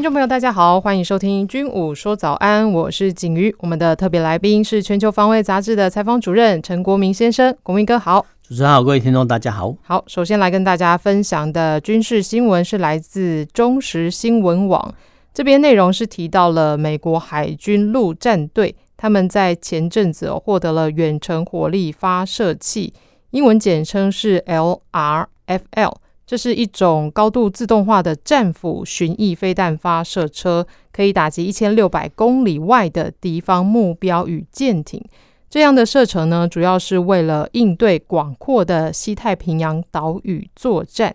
听众朋友，大家好，欢迎收听《军武说早安》，我是景瑜。我们的特别来宾是《全球防卫杂志》的采访主任陈国民先生，国民哥好。主持人好，各位听众大家好。好，首先来跟大家分享的军事新闻是来自中时新闻网，这边内容是提到了美国海军陆战队，他们在前阵子获得了远程火力发射器，英文简称是 LRFL。这是一种高度自动化的战斧巡弋飞弹发射车，可以打击一千六百公里外的敌方目标与舰艇。这样的射程呢，主要是为了应对广阔的西太平洋岛屿作战。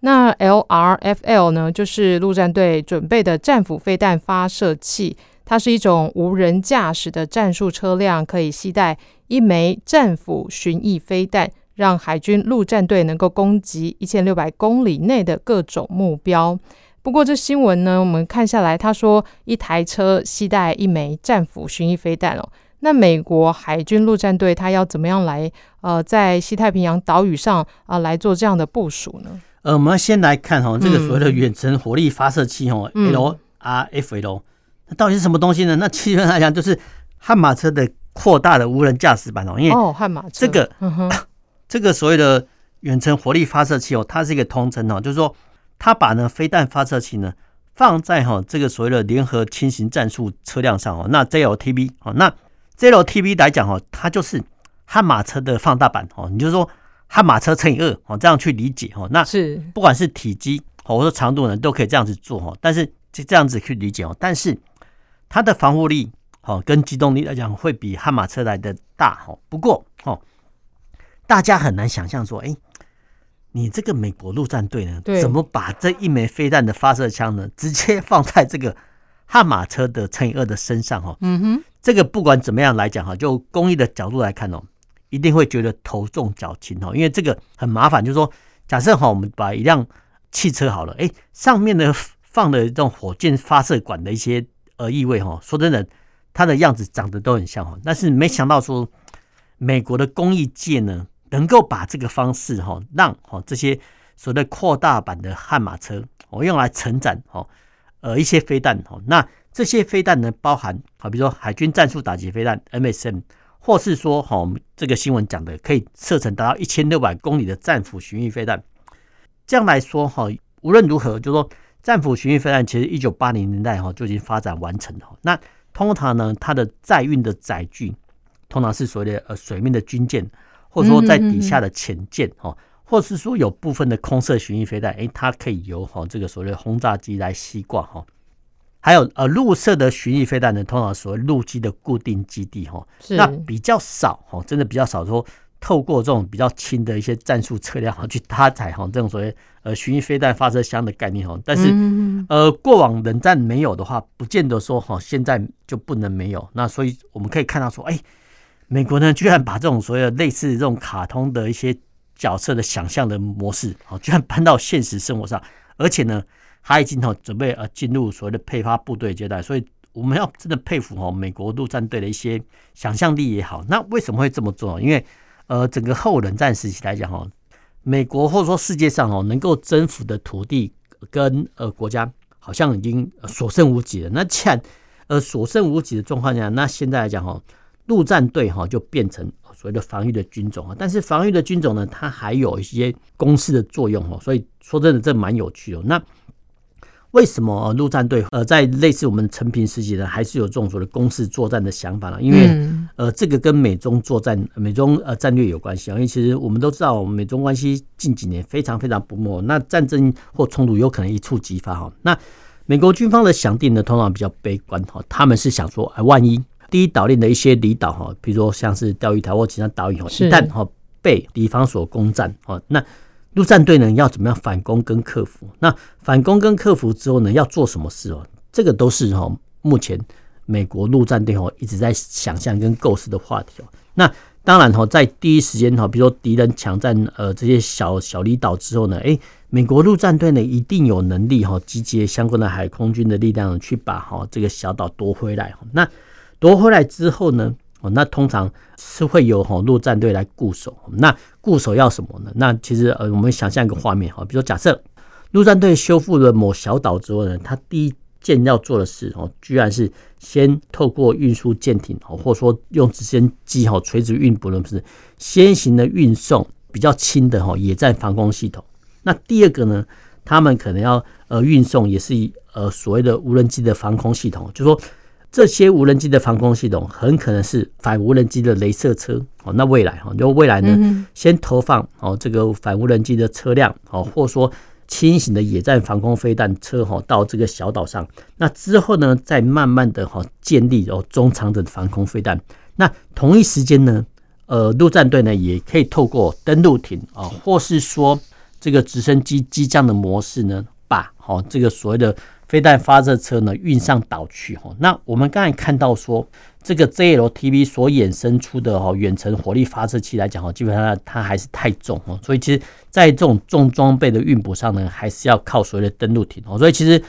那 LRFL 呢，就是陆战队准备的战斧飞弹发射器，它是一种无人驾驶的战术车辆，可以携带一枚战斧巡弋飞弹。让海军陆战队能够攻击一千六百公里内的各种目标。不过，这新闻呢，我们看下来，他说一台车携带一枚战斧巡弋飞弹哦。那美国海军陆战队他要怎么样来呃，在西太平洋岛屿上啊、呃、来做这样的部署呢？呃，我们先来看哈、哦，这个所谓的远程火力发射器哦、嗯、，LRFL，那到底是什么东西呢？那基本上来讲，就是悍马车的扩大的无人驾驶版哦。因为哦，悍马车这个。嗯 这个所谓的远程火力发射器哦，它是一个通称哦，就是说它把呢飞弹发射器呢放在哈这个所谓的联合轻型战术车辆上哦，那 JLTV 哦，那 JLTV 来讲哦，它就是悍马车的放大版哦，你就说悍马车乘以二哦，这样去理解哦，那是不管是体积哦或者长度呢，都可以这样子做哦，但是就这样子去理解哦，但是它的防护力哦跟机动力来讲会比悍马车来的大哦，不过哦。大家很难想象说，哎，你这个美国陆战队呢，怎么把这一枚飞弹的发射枪呢，直接放在这个悍马车的乘以二的身上？哈，嗯哼，这个不管怎么样来讲，哈，就工艺的角度来看哦，一定会觉得头重脚轻哦，因为这个很麻烦。就是说，假设哈，我们把一辆汽车好了，哎，上面呢放了这种火箭发射管的一些呃异味哈，说真的，它的样子长得都很像哈，但是没想到说美国的工艺界呢。能够把这个方式哈，让哈这些所谓的扩大版的悍马车，我用来承载哈呃一些飞弹哈。那这些飞弹呢，包含好，比如说海军战术打击飞弹 MSM，或是说哈我们这个新闻讲的可以射程达到一千六百公里的战斧巡弋飞弹。这样来说哈，无论如何，就说战斧巡弋飞弹其实一九八零年代哈就已经发展完成了。那通常呢，它的载运的载具通常是所谓的呃水面的军舰。或者说在底下的潜舰哈，或是说有部分的空射巡弋飞弹，诶，它可以由哈这个所谓的轰炸机来吸挂哈。还有呃陆射的巡弋飞弹呢，通常所谓陆基的固定基地哈，那比较少哈，真的比较少说透过这种比较轻的一些战术车辆哈去搭载哈这种所谓呃巡弋飞弹发射箱的概念哈。但是呃过往冷战没有的话，不见得说哈现在就不能没有。那所以我们可以看到说，哎。美国呢，居然把这种所谓的类似这种卡通的一些角色的想象的模式，哦，居然搬到现实生活上，而且呢，还已经哦准备呃进入所谓的配发部队阶段，所以我们要真的佩服哦美国陆战队的一些想象力也好。那为什么会这么做？因为呃，整个后冷战时期来讲哦，美国或者说世界上哦能够征服的土地跟呃国家，好像已经所剩无几了。那既然呃所剩无几的状况下，那现在来讲哦。陆战队哈就变成所谓的防御的军种啊，但是防御的军种呢，它还有一些攻势的作用哦，所以说真的这蛮有趣的。那为什么陆战队呃在类似我们陈平时期呢，还是有这种所谓的攻势作战的想法呢？因为呃这个跟美中作战、美中呃战略有关系啊。因为其实我们都知道，美中关系近几年非常非常不睦，那战争或冲突有可能一触即发哈。那美国军方的想定呢，通常比较悲观哈，他们是想说，哎，万一。第一岛链的一些离岛哈，比如说像是钓鱼台或其他岛屿哈，一旦哈被敌方所攻占哈，那陆战队呢要怎么样反攻跟克服？那反攻跟克服之后呢，要做什么事哦？这个都是哈目前美国陆战队哦一直在想象跟构思的话题哦。那当然哈，在第一时间哈，比如说敌人抢占呃这些小小离岛之后呢，诶，美国陆战队呢一定有能力哈集结相关的海空军的力量去把哈这个小岛夺回来。那夺回来之后呢，哦，那通常是会有哈陆战队来固守。那固守要什么呢？那其实呃，我们想象一个画面哈，比如说假设陆战队修复了某小岛之后呢，他第一件要做的事哦，居然是先透过运输舰艇哦，或者说用直升机哈垂直运补，不是先行的运送比较轻的哈野战防空系统。那第二个呢，他们可能要呃运送也是呃所谓的无人机的防空系统，就是说这些无人机的防空系统很可能是反无人机的镭射车哦。那未来哈，就未来呢，先投放哦这个反无人机的车辆哦，或者说。轻型的野战防空飞弹车哈到这个小岛上，那之后呢，再慢慢的哈建立哦中长的防空飞弹。那同一时间呢，呃陆战队呢也可以透过登陆艇啊，或是说这个直升机机降的模式呢，把哦这个所谓的飞弹发射车呢运上岛去哈。那我们刚才看到说。这个 JLTV 所衍生出的哈远程火力发射器来讲哈，基本上它还是太重哦，所以其实在这种重装备的运补上呢，还是要靠所谓的登陆艇哦。所以其实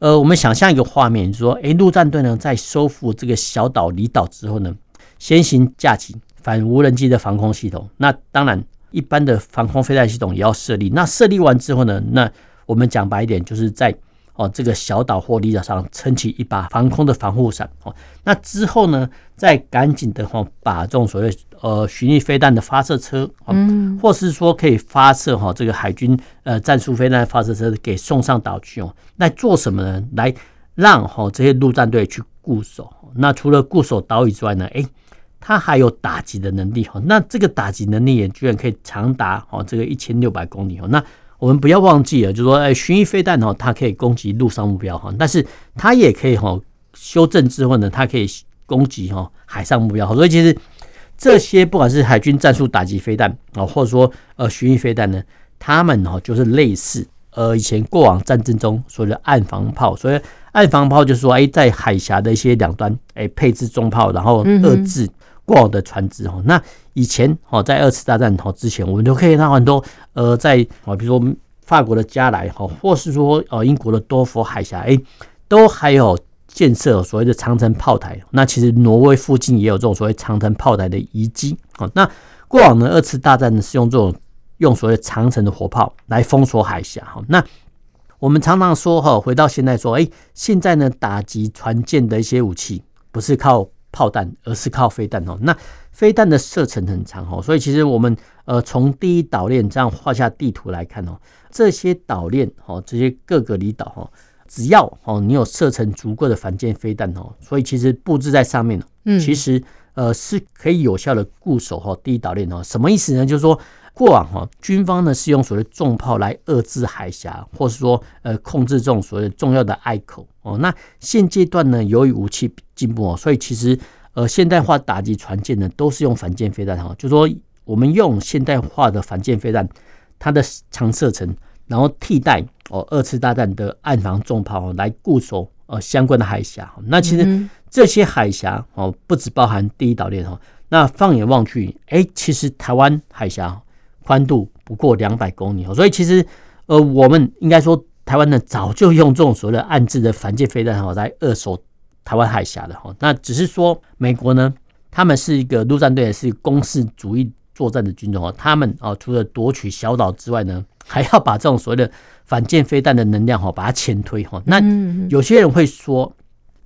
呃，我们想象一个画面，就是说，诶，陆战队呢在收复这个小岛离岛之后呢，先行架起反无人机的防空系统。那当然，一般的防空飞弹系统也要设立。那设立完之后呢，那我们讲白一点，就是在哦，这个小岛或离岛上撑起一把防空的防护伞哦。那之后呢，再赶紧的话，把这种所谓呃巡弋飞弹的发射车，嗯，或是说可以发射哈这个海军呃战术飞弹的发射车给送上岛去哦。那做什么呢？来让哈这些陆战队去固守。那除了固守岛屿之外呢，诶，它还有打击的能力哈。那这个打击能力也居然可以长达哦这个一千六百公里哦。那我们不要忘记了，就是说，哎，巡弋飞弹哦，它可以攻击陆上目标哈，但是它也可以哈修正之后呢，它可以攻击哈海上目标。所以其实这些不管是海军战术打击飞弹啊，或者说呃巡弋飞弹呢，它们哈就是类似呃以前过往战争中所谓的岸防炮。所以岸防炮就是说，哎，在海峡的一些两端，哎，配置重炮，然后遏制过往的船只哈。那以前哦，在二次大战哦之前，我们都可以看到很多呃，在啊，比如说法国的加莱哈，或是说呃英国的多佛海峡，哎，都还有建设所谓的长城炮台。那其实挪威附近也有这种所谓长城炮台的遗迹。哦，那过往的二次大战呢，是用这种用所谓长城的火炮来封锁海峡。哈，那我们常常说哈，回到现在说，哎，现在呢，打击船舰的一些武器不是靠炮弹，而是靠飞弹。哦，那飞弹的射程很长哦，所以其实我们呃从第一岛链这样画下地图来看哦，这些岛链哦，这些各个离岛哦，只要哦你有射程足够的反舰飞弹哦，所以其实布置在上面嗯，其实呃是可以有效的固守哈第一岛链哦。什么意思呢？就是说过往哈军方呢是用所谓重炮来遏制海峡，或是说呃控制这种所谓重要的隘口哦。那现阶段呢，由于武器进步哦，所以其实。呃，现代化打击船舰呢，都是用反舰飞弹哈，就说我们用现代化的反舰飞弹，它的长射程，然后替代哦二次大战的岸防重炮来固守呃相关的海峡。那其实这些海峡哦，不只包含第一岛链哈。那放眼望去，哎，其实台湾海峡宽度不过两百公里，所以其实呃，我们应该说台湾呢早就用这种所谓的暗制的反舰飞弹哈来扼守。台湾海峡的哈，那只是说美国呢，他们是一个陆战队，是攻势主义作战的军种哦。他们啊，除了夺取小岛之外呢，还要把这种所谓的反舰飞弹的能量哈，把它前推哈。那有些人会说，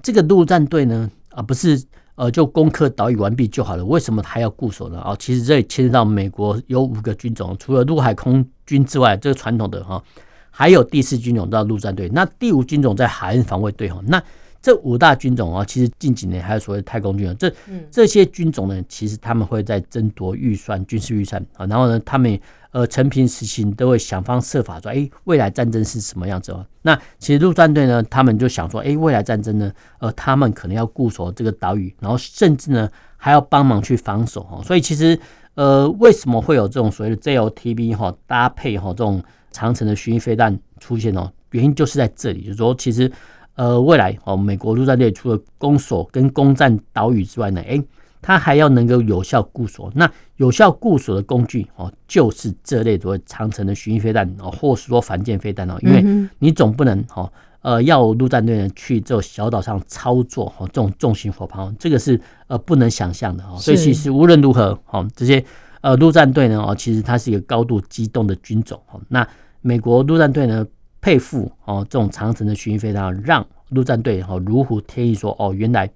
这个陆战队呢，啊，不是呃，就攻克岛屿完毕就好了，为什么还要固守呢？啊，其实这里牵涉到美国有五个军种，除了陆海空军之外，这个传统的哈，还有第四军种叫陆战队，那第五军种在海岸防卫队哈，那。这五大军种啊，其实近几年还有所谓太空军种，这这些军种呢，其实他们会在争夺预算、军事预算啊，然后呢，他们呃陈平实行都会想方设法说，哎，未来战争是什么样子哦？那其实陆战队呢，他们就想说，哎，未来战争呢，呃，他们可能要固守这个岛屿，然后甚至呢还要帮忙去防守哦。所以其实呃，为什么会有这种所谓的 JLTB 哈搭配哈这种长城的巡弋飞弹出现哦？原因就是在这里，就是说其实。呃，未来哦，美国陆战队除了攻守跟攻占岛屿之外呢，哎，它还要能够有效固守。那有效固守的工具哦，就是这类所谓长城的巡弋飞弹哦，或是说反舰飞弹哦，因为你总不能哦，呃，要陆战队呢去这小岛上操作哦，这种重型火炮，这个是呃不能想象的哦。所以其实无论如何哦，这些呃陆战队呢哦，其实它是一个高度机动的军种哦。那美国陆战队呢，佩服哦这种长程的巡弋飞弹，让陆战队哦如虎添翼，说哦原来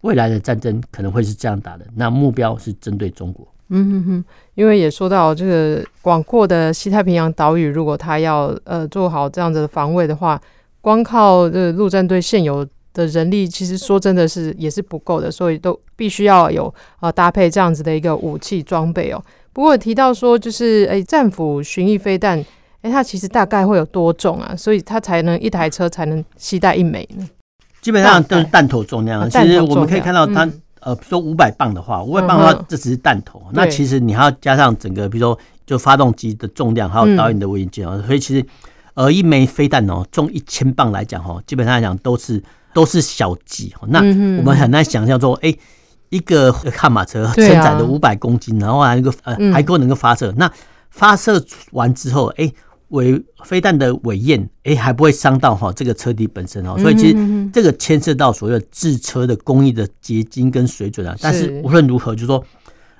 未来的战争可能会是这样打的，那目标是针对中国。嗯哼哼，因为也说到这个广阔的西太平洋岛屿，如果他要呃做好这样子的防卫的话，光靠这陆战队现有的人力，其实说真的是也是不够的，所以都必须要有呃搭配这样子的一个武器装备哦。不过提到说就是诶战斧巡弋飞弹。哎，它其实大概会有多重啊？所以它才能一台车才能携带一枚呢？基本上都是弹头重量。其实我们可以看到它，嗯、呃，比如说五百磅的话，五百磅的话，这只是弹头。嗯、那其实你还要加上整个，比如说就发动机的重量，还有导引的微件啊。嗯、所以其实，呃，一枚飞弹哦，重一千磅来讲哦，基本上来讲都是都是小鸡。那我们很难想象说，哎，一个 悍马车承载的五百公斤，然后还能够呃还够能够发射。那发射完之后，哎。尾飞弹的尾焰，哎，还不会伤到哈这个车底本身哦，所以其实这个牵涉到所有制车的工艺的结晶跟水准啊。但是无论如何，就是说，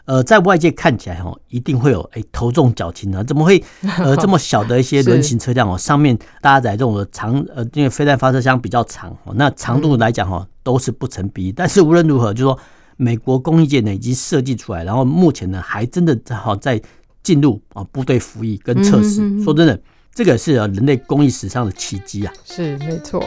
呃，在外界看起来哈，一定会有哎头重脚轻啊，怎么会呃 这么小的一些轮型车辆哦，上面搭载这种长呃，因为飞弹发射箱比较长哦，那长度来讲哈都是不成比例。但是无论如何，就是说美国工艺界呢已经设计出来，然后目前呢还真的好在。进入啊部队服役跟测试，嗯、哼哼说真的，这个是人类工艺史上的奇迹啊！是没错。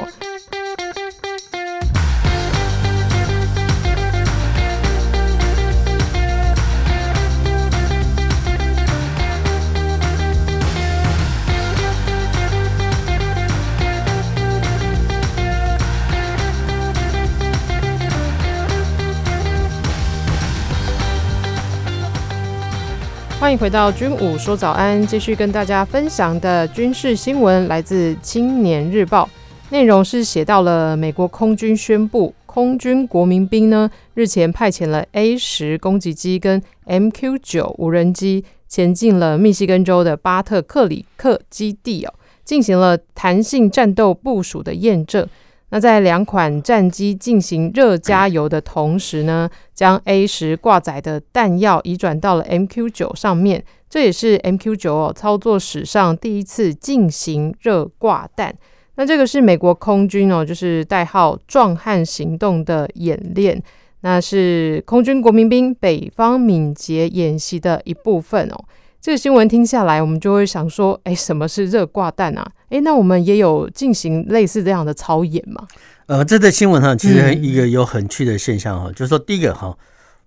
欢迎回到军武说早安，继续跟大家分享的军事新闻来自《青年日报》，内容是写到了美国空军宣布，空军国民兵呢日前派遣了 A 十攻击机跟 MQ 九无人机前进了密西根州的巴特克里克基地哦，进行了弹性战斗部署的验证。那在两款战机进行热加油的同时呢，将 A 十挂载的弹药移转到了 MQ 九上面，这也是 MQ 九哦操作史上第一次进行热挂弹。那这个是美国空军哦，就是代号“壮汉行动”的演练，那是空军国民兵北方敏捷演习的一部分哦。这个新闻听下来，我们就会想说，哎，什么是热挂弹啊？哎，那我们也有进行类似这样的操演吗？呃，这则新闻哈，其实一个有很趣的现象哈，嗯、就是说，第一个哈，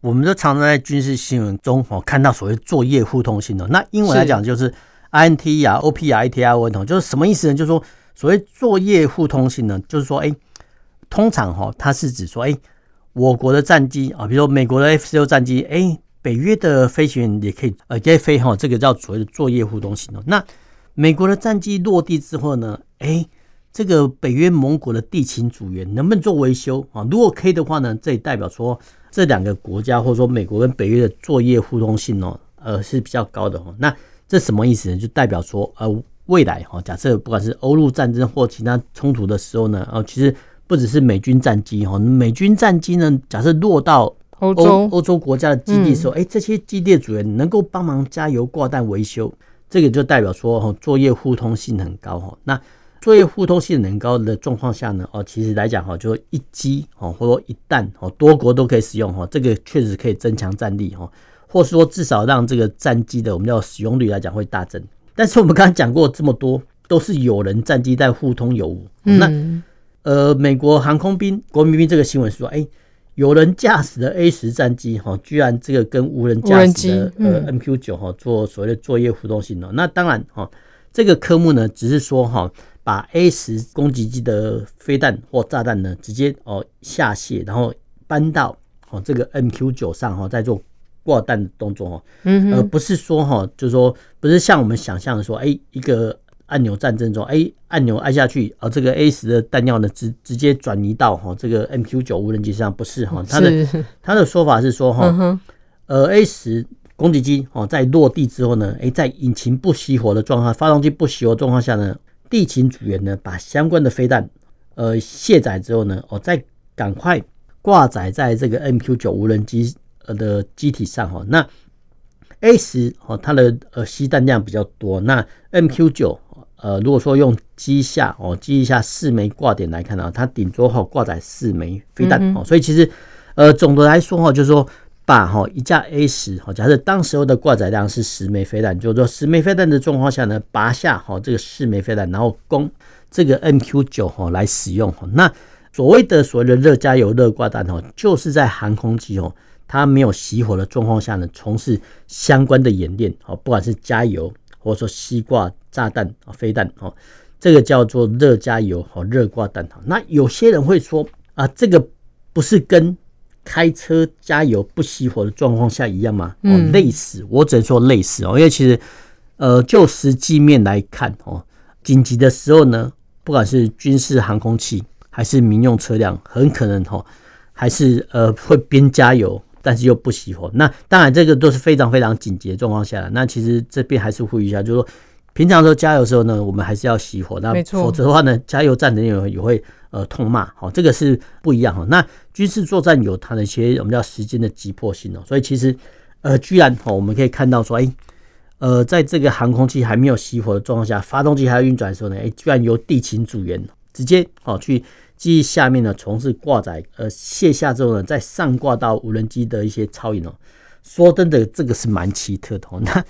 我们都常常在军事新闻中哦看到所谓作业互通性的，那英文来讲就是 INT 啊、OP 啊、ITR 等，就是什么意思呢？就是说，所谓作业互通性呢，就是说，哎，通常哈，它是指说，哎，我国的战机啊，比如说美国的 F 十六战机，哎。北约的飞行员也可以呃，可以飞哈，这个叫所谓的作业互通性哦。那美国的战机落地之后呢，哎，这个北约盟国的地勤组员能不能做维修啊？如果可以的话呢，这也代表说这两个国家或者说美国跟北约的作业互动性哦，呃是比较高的哦。那这什么意思呢？就代表说呃，未来哈，假设不管是欧陆战争或其他冲突的时候呢，哦，其实不只是美军战机哈，美军战机呢，假设落到欧洲欧洲国家的基地的时候，哎、嗯，这些基地的主人能够帮忙加油、挂弹、维修，这个就代表说哈，作业互通性很高哈。那作业互通性很高的状况下呢，哦，其实来讲哈，就一机哦，或者说一弹哦，多国都可以使用哈，这个确实可以增强战力哈，或是说至少让这个战机的我们叫使用率来讲会大增。但是我们刚刚讲过这么多，都是有人战机在互通有无。嗯、那呃，美国航空兵国民兵这个新闻是说，哎。有人驾驶的 A 十战机哈，居然这个跟无人驾驶的呃 MQ 九哈做所谓的作业互动性能。那当然哈，这个科目呢，只是说哈，把 A 十攻击机的飞弹或炸弹呢，直接哦下卸，然后搬到哦这个 MQ 九上哈，再做挂弹的动作哈。嗯，而不是说哈，就是说不是像我们想象的说，哎，一个按钮战争中，哎，按钮按下去，哦，这个 A 十的弹药呢，直直接转移到哈这个 MQ 九无人机上，不是哈，他的他的说法是说哈，呃，A 十攻击机哦，在落地之后呢，哎，在引擎不熄火的状况，发动机不熄火状况下呢，地勤组员呢，把相关的飞弹呃卸载之后呢，哦，再赶快挂载在这个 MQ 九无人机呃的机体上哈，那。A 十哦，它的呃吸弹量比较多。那 MQ 九呃，如果说用机下哦，机下四枚挂点来看啊，它顶多哈挂载四枚飞弹哦。所以其实呃，总的来说哈，就是说把哈一架 A 十哈，假设当时候的挂载量是十枚飞弹，就是说十枚飞弹的状况下呢，拔下哈这个四枚飞弹，然后供这个 MQ 九哈来使用哈。那所谓的所谓的热加油热挂弹哦，就是在航空机哦。它没有熄火的状况下呢，从事相关的演练，哦，不管是加油或者说西瓜炸弹啊、飞弹哦，这个叫做热加油和热挂弹。那有些人会说啊，这个不是跟开车加油不熄火的状况下一样吗？哦，类似，我只能说类似哦，因为其实呃，就实际面来看哦，紧急的时候呢，不管是军事航空器还是民用车辆，很可能哈，还是呃会边加油。但是又不熄火，那当然这个都是非常非常紧急的状况下。那其实这边还是呼吁一下，就是说平常时候加油的时候呢，我们还是要熄火。那否则的话呢，加油站的人也会呃痛骂。好，这个是不一样哈。那军事作战有它的一些我们叫时间的急迫性哦。所以其实呃，居然哦，我们可以看到说，哎，呃，在这个航空器还没有熄火的状况下，发动机还要运转的时候呢，哎，居然由地勤组员直接哦去。机翼下面呢，从事挂载，呃，卸下之后呢，再上挂到无人机的一些超影哦。说真的，这个是蛮奇特的哦。那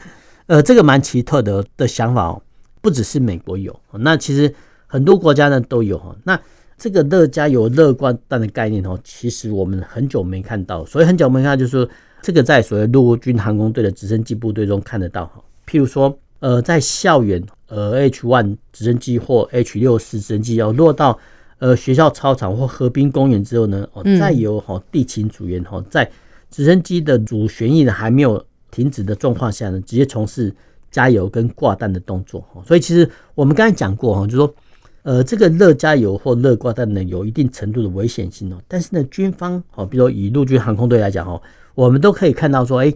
呃，这个蛮奇特的的想法哦，不只是美国有，那其实很多国家呢都有哈。那这个乐加油热挂弹的概念哦，其实我们很久没看到，所以很久没看到，就是说这个在所谓陆军航空队的直升机部队中看得到哈。譬如说，呃，在校园，呃 H one 直升机或 H 六四直升机要落到。呃，学校操场或河滨公园之后呢，哦，再由哈地勤组员哈，在直升机的主旋翼呢还没有停止的状况下呢，直接从事加油跟挂弹的动作哈。所以其实我们刚才讲过哈，就是说，呃，这个热加油或热挂弹呢，有一定程度的危险性哦。但是呢，军方哦，比如说以陆军航空队来讲哦，我们都可以看到说，哎，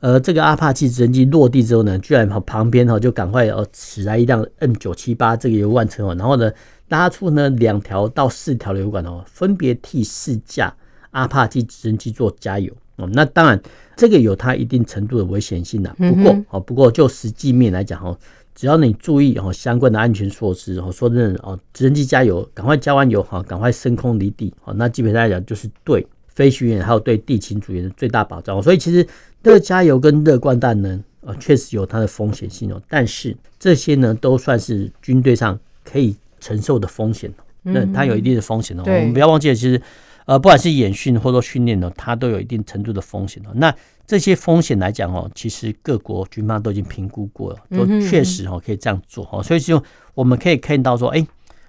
呃，这个阿帕奇直升机落地之后呢，居然旁边哈就赶快哦驶来一辆 M 九七八这个油罐车哦，然后呢。拉出呢两条到四条的油管哦，分别替四架阿帕奇直升机做加油哦。那当然，这个有它一定程度的危险性的。不过哦，不过就实际面来讲哦，只要你注意哦相关的安全措施哦，说真的哦，直升机加油，赶快加完油哈，赶快升空离地哦。那基本上来讲，就是对飞行员还有对地勤组员的最大保障。所以其实热加油跟热挂弹呢，呃，确实有它的风险性哦。但是这些呢，都算是军队上可以。承受的风险，那它有一定的风险哦。我们不要忘记了，其实，呃，不管是演训或者说训练呢，它都有一定程度的风险哦。那这些风险来讲哦，其实各国军方都已经评估过了，都确实哦可以这样做哦。所以就我们可以看到说，哎，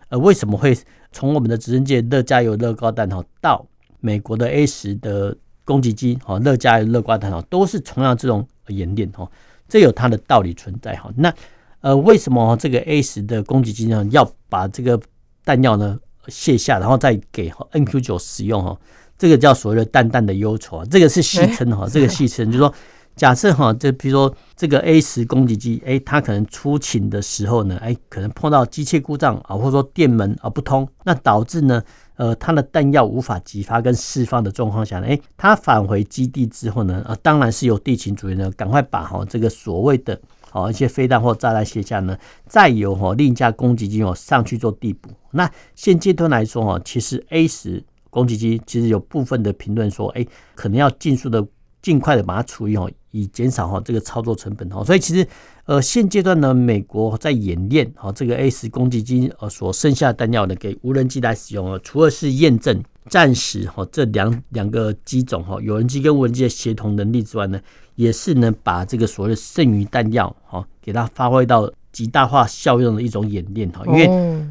呃，为什么会从我们的直升机热加油热高弹哦，到美国的 A 十的攻击机哈，热加油热瓜弹哦，都是同样这种演练哈，这有它的道理存在哈。那呃，为什么这个 A 十的攻击机呢，要把这个弹药呢卸下，然后再给 NQ 九使用哈？这个叫所谓的淡淡的忧愁啊，这个是戏称哈，这个戏称就是说，假设哈，就比如说这个 A 十攻击机，哎，它可能出勤的时候呢，哎，可能碰到机械故障啊，或者说电门啊不通，那导致呢，呃，它的弹药无法激发跟释放的状况下呢，哎，它返回基地之后呢，啊，当然是由地勤组员呢赶快把哈这个所谓的。好，一些飞弹或炸弹卸下呢，再由哈另一架攻击机哦上去做地补。那现阶段来说哈，其实 A 十攻击机其实有部分的评论说，哎，可能要尽速的、尽快的把它处理哦，以减少哈这个操作成本哈。所以其实呃现阶段呢，美国在演练哈这个 A 十攻击机呃所剩下的弹药呢，给无人机来使用哦，除了是验证。暂时哈这两两个机种哈有人机跟无人机的协同能力之外呢，也是能把这个所谓的剩余弹药哈给它发挥到极大化效用的一种演练哈。因为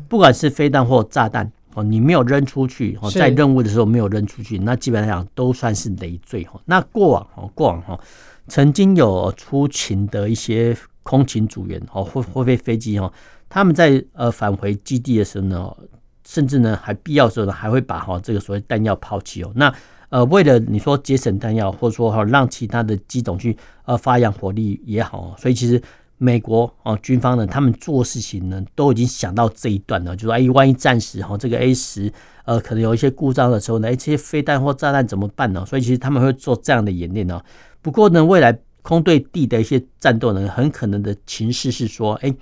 不管是飞弹或炸弹哦，你没有扔出去哦，在任务的时候没有扔出去，那基本上都算是累赘哈。那过往哦过往哈曾经有出勤的一些空勤组员哦或或飞飞机哦。他们在呃返回基地的时候呢，甚至呢还必要的时候呢，还会把哈这个所谓弹药抛弃哦。那呃为了你说节省弹药，或者说哈让其他的机种去呃发扬火力也好，所以其实美国哦军方呢，他们做事情呢都已经想到这一段了，就说哎，万一暂时哈这个 A 十呃可能有一些故障的时候呢，哎这些飞弹或炸弹怎么办呢？所以其实他们会做这样的演练呢。不过呢，未来空对地的一些战斗呢，很可能的情势是说，哎。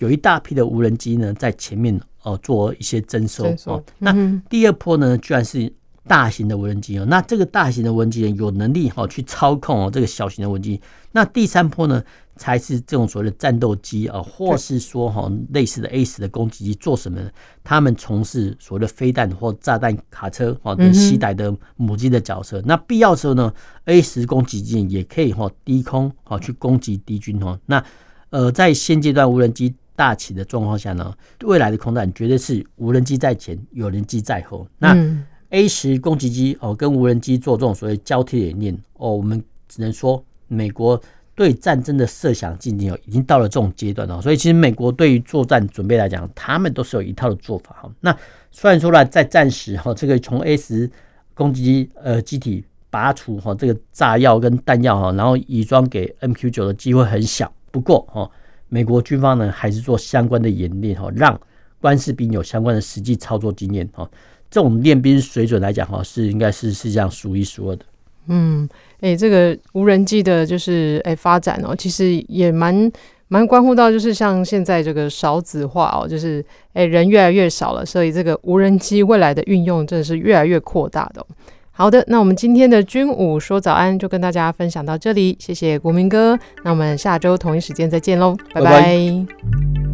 有一大批的无人机呢，在前面哦做一些征收哦。那第二波呢，居然是大型的无人机哦。那这个大型的无人机呢，有能力哈去操控哦这个小型的无人机。那第三波呢，才是这种所谓的战斗机啊，或是说哈类似的 A 十的攻击机做什么呢？他们从事所谓的飞弹或炸弹卡车啊等携带的母机的角色。那必要的时候呢，A 十攻击机也可以哈低空哈去攻击敌军哦。那呃，在现阶段无人机大起的状况下呢，未来的空战绝对是无人机在前，有人机在后。那 A 十攻击机哦，跟无人机做这种所谓交替演练哦，我们只能说美国对战争的设想进行哦，已经到了这种阶段哦。所以其实美国对于作战准备来讲，他们都是有一套的做法哈。那虽然说呢，在战时哈，这个从 A 十攻击机呃机体拔除哈这个炸药跟弹药哈，然后移装给 MQ 九的机会很小。不过哈。美国军方呢，还是做相关的演练哈，让官士兵有相关的实际操作经验哈。这种练兵水准来讲哈，是应该是世界上数一数二的。嗯，哎、欸，这个无人机的就是哎、欸、发展哦，其实也蛮蛮关乎到就是像现在这个少子化哦，就是哎、欸、人越来越少了，所以这个无人机未来的运用真的是越来越扩大的。好的，那我们今天的军武说早安就跟大家分享到这里，谢谢国民哥，那我们下周同一时间再见喽，拜拜。拜拜。